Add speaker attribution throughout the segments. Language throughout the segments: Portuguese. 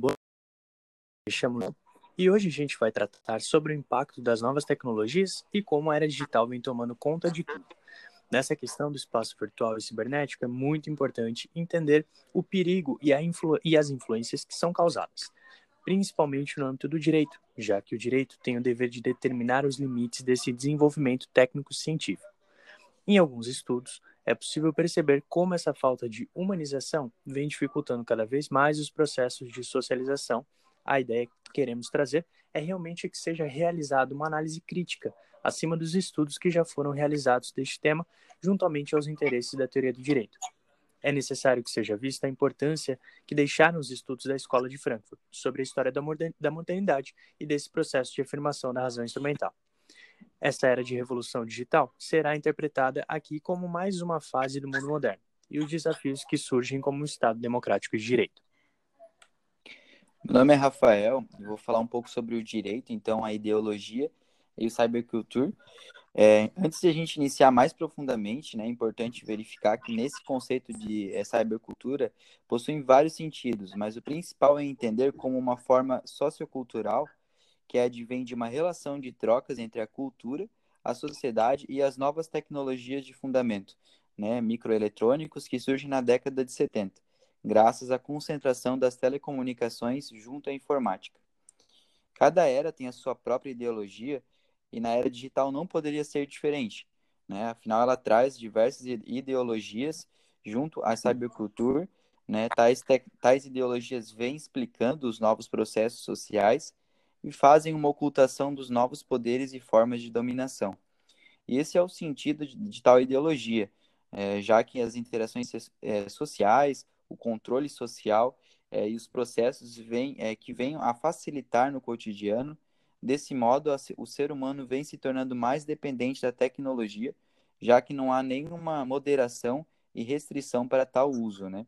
Speaker 1: Boa chamo e hoje a gente vai tratar sobre o impacto das novas tecnologias e como a era digital vem tomando conta de tudo. Nessa questão do espaço virtual e cibernético, é muito importante entender o perigo e, e as influências que são causadas, principalmente no âmbito do direito, já que o direito tem o dever de determinar os limites desse desenvolvimento técnico-científico. Em alguns estudos, é possível perceber como essa falta de humanização vem dificultando cada vez mais os processos de socialização a ideia que queremos trazer é realmente que seja realizada uma análise crítica acima dos estudos que já foram realizados deste tema, juntamente aos interesses da teoria do direito. É necessário que seja vista a importância que deixaram os estudos da Escola de Frankfurt sobre a história da modernidade e desse processo de afirmação da razão instrumental. Essa era de revolução digital será interpretada aqui como mais uma fase do mundo moderno e os desafios que surgem como um Estado democrático de direito.
Speaker 2: Meu nome é Rafael, eu vou falar um pouco sobre o direito, então a ideologia e o cyberculture. É, antes de a gente iniciar mais profundamente, né, é importante verificar que nesse conceito de é, cybercultura possui vários sentidos, mas o principal é entender como uma forma sociocultural que advém de uma relação de trocas entre a cultura, a sociedade e as novas tecnologias de fundamento, né, microeletrônicos que surgem na década de 70 graças à concentração das telecomunicações junto à informática. Cada era tem a sua própria ideologia e na era digital não poderia ser diferente. Né? Afinal, ela traz diversas ideologias junto à cyberculture. Né? Tais, tais ideologias vêm explicando os novos processos sociais e fazem uma ocultação dos novos poderes e formas de dominação. E esse é o sentido de, de tal ideologia, é, já que as interações é, sociais, o controle social é, e os processos vem, é, que venham a facilitar no cotidiano. Desse modo, a, o ser humano vem se tornando mais dependente da tecnologia, já que não há nenhuma moderação e restrição para tal uso, né?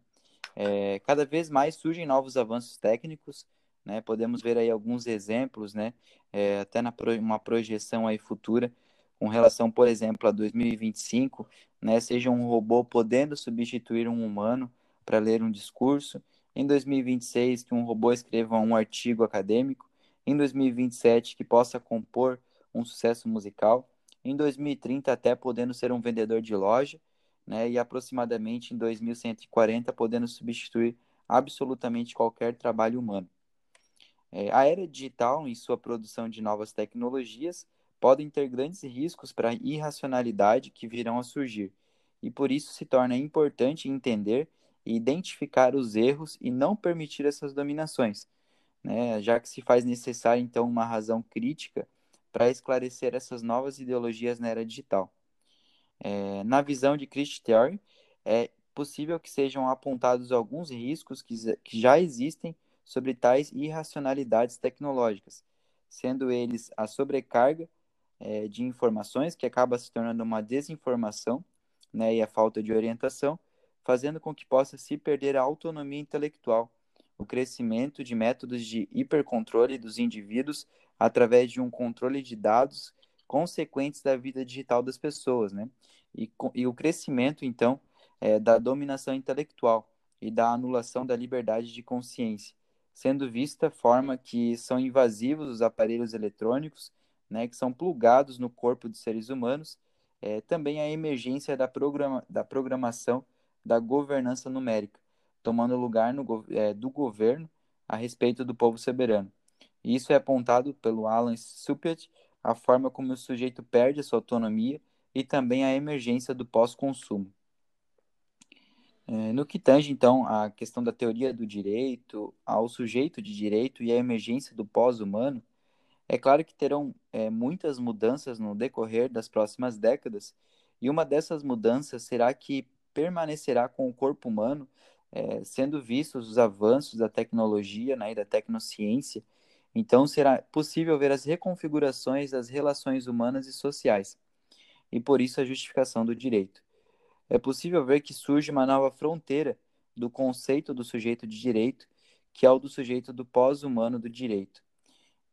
Speaker 2: É, cada vez mais surgem novos avanços técnicos, né? Podemos ver aí alguns exemplos, né? É, até na pro, uma projeção aí futura, com relação, por exemplo, a 2025, né? Seja um robô podendo substituir um humano, para ler um discurso, em 2026 que um robô escreva um artigo acadêmico, em 2027 que possa compor um sucesso musical, em 2030 até podendo ser um vendedor de loja, né, e aproximadamente em 2140 podendo substituir absolutamente qualquer trabalho humano. É, a era digital, em sua produção de novas tecnologias, podem ter grandes riscos para a irracionalidade que virão a surgir, e por isso se torna importante entender identificar os erros e não permitir essas dominações, né? já que se faz necessário, então, uma razão crítica para esclarecer essas novas ideologias na era digital. É, na visão de Christ Theory, é possível que sejam apontados alguns riscos que, que já existem sobre tais irracionalidades tecnológicas, sendo eles a sobrecarga é, de informações, que acaba se tornando uma desinformação, né, e a falta de orientação, fazendo com que possa se perder a autonomia intelectual, o crescimento de métodos de hipercontrole dos indivíduos através de um controle de dados consequentes da vida digital das pessoas, né? E, e o crescimento, então, é, da dominação intelectual e da anulação da liberdade de consciência, sendo vista a forma que são invasivos os aparelhos eletrônicos, né, que são plugados no corpo dos seres humanos, é, também a emergência da, programa, da programação da governança numérica, tomando lugar no, é, do governo a respeito do povo soberano. Isso é apontado pelo Alan Suppet, a forma como o sujeito perde a sua autonomia e também a emergência do pós-consumo. É, no que tange, então, a questão da teoria do direito, ao sujeito de direito e a emergência do pós-humano, é claro que terão é, muitas mudanças no decorrer das próximas décadas, e uma dessas mudanças será que permanecerá com o corpo humano, é, sendo vistos os avanços da tecnologia né, e da tecnociência, então será possível ver as reconfigurações das relações humanas e sociais, e por isso a justificação do direito. É possível ver que surge uma nova fronteira do conceito do sujeito de direito, que é o do sujeito do pós-humano do direito.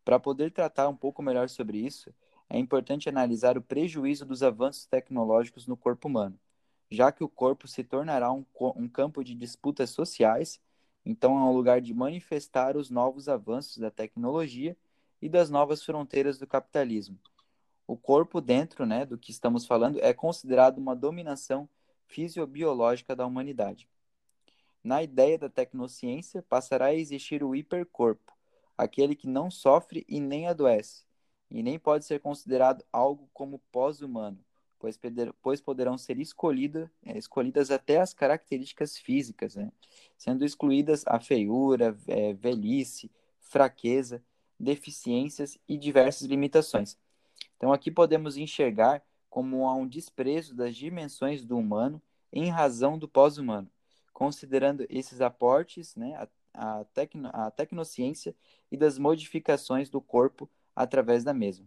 Speaker 2: Para poder tratar um pouco melhor sobre isso, é importante analisar o prejuízo dos avanços tecnológicos no corpo humano já que o corpo se tornará um, um campo de disputas sociais, Então, é um lugar de manifestar os novos avanços da tecnologia e das novas fronteiras do capitalismo. O corpo, dentro né, do que estamos falando, é considerado uma dominação fisiobiológica da humanidade. Na ideia da tecnociência, passará a existir o hipercorpo, aquele que não sofre e nem adoece, e nem pode ser considerado algo como pós-humano, pois, poderão ser é, escolhidas até as características físicas, né? sendo excluídas a feiura, é, velhice, fraqueza, deficiências e diversas limitações. Então, aqui podemos enxergar como há um desprezo das dimensões do humano em razão do pós-humano, considerando esses aportes, né, a, a, tecno, a tecnociência e das modificações do corpo através da mesma.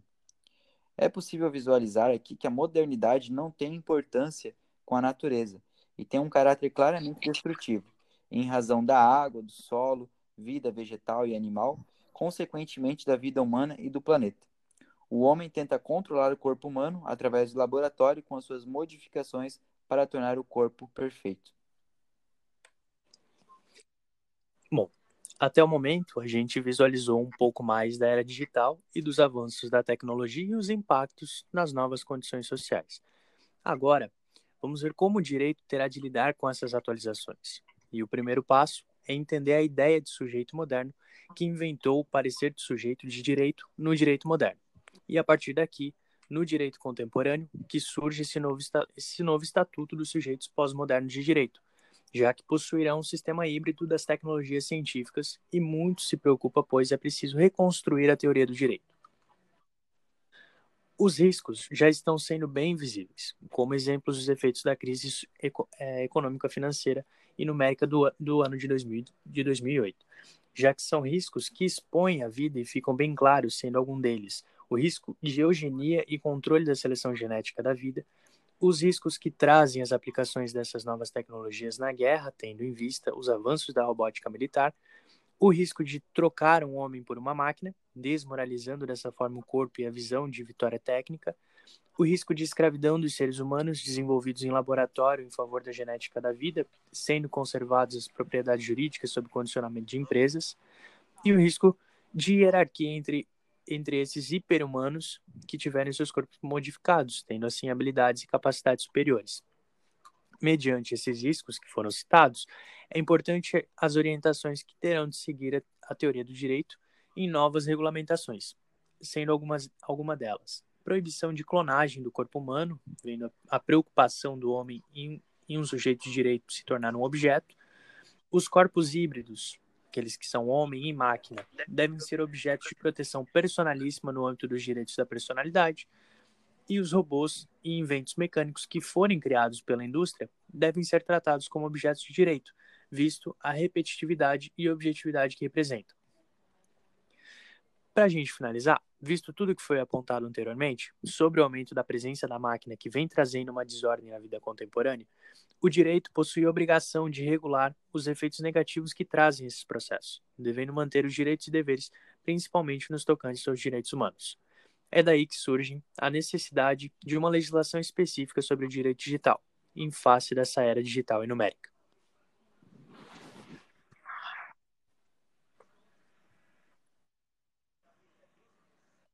Speaker 2: É possível visualizar aqui que a modernidade não tem importância com a natureza e tem um caráter claramente destrutivo, em razão da água, do solo, vida vegetal e animal, consequentemente da vida humana e do planeta. O homem tenta controlar o corpo humano através do laboratório com as suas modificações para tornar o corpo perfeito.
Speaker 1: Bom, até o momento, a gente visualizou um pouco mais da era digital e dos avanços da tecnologia e os impactos nas novas condições sociais. Agora, vamos ver como o direito terá de lidar com essas atualizações. E o primeiro passo é entender a ideia de sujeito moderno que inventou o parecer de sujeito de direito no direito moderno. E a partir daqui, no direito contemporâneo, que surge esse novo, esse novo estatuto dos sujeitos pós-modernos de direito, já que possuirão um sistema híbrido das tecnologias científicas e muito se preocupa, pois é preciso reconstruir a teoria do direito. Os riscos já estão sendo bem visíveis, como exemplos dos efeitos da crise é, econômica financeira e numérica do, do ano de, 2000, de 2008, já que são riscos que expõem a vida e ficam bem claros, sendo algum deles o risco de eugenia e controle da seleção genética da vida, os riscos que trazem as aplicações dessas novas tecnologias na guerra, tendo em vista os avanços da robótica militar, o risco de trocar um homem por uma máquina, desmoralizando dessa forma o corpo e a visão de vitória técnica, o risco de escravidão dos seres humanos desenvolvidos em laboratório em favor da genética da vida, sendo conservadas as propriedades jurídicas sob condicionamento de empresas, e o risco de hierarquia entre entre esses hiperhumanos que tiverem seus corpos modificados, tendo assim habilidades e capacidades superiores. Mediante esses riscos que foram citados, é importante as orientações que terão de seguir a, teoria do direito em novas regulamentações, sendo algumas alguma delas proibição de clonagem do corpo humano, vendo a, a preocupação do homem em, em um sujeito de direito se tornar um objeto, os corpos híbridos, aqueles que são homem e máquina, devem ser objetos de proteção personalíssima no âmbito dos direitos da personalidade, e os robôs e inventos mecânicos que forem criados pela indústria devem ser tratados como objetos de direito, visto a repetitividade e objetividade que representam. Para a gente finalizar, visto tudo que foi apontado anteriormente sobre o aumento da presença da máquina que vem trazendo uma desordem na vida contemporânea, o direito possui a obrigação de regular os efeitos negativos que trazem esses processos, devendo manter os direitos e deveres, principalmente nos tocantes aos direitos humanos. É daí que surge a necessidade de uma legislação específica sobre o direito digital, em face dessa era digital e numérica.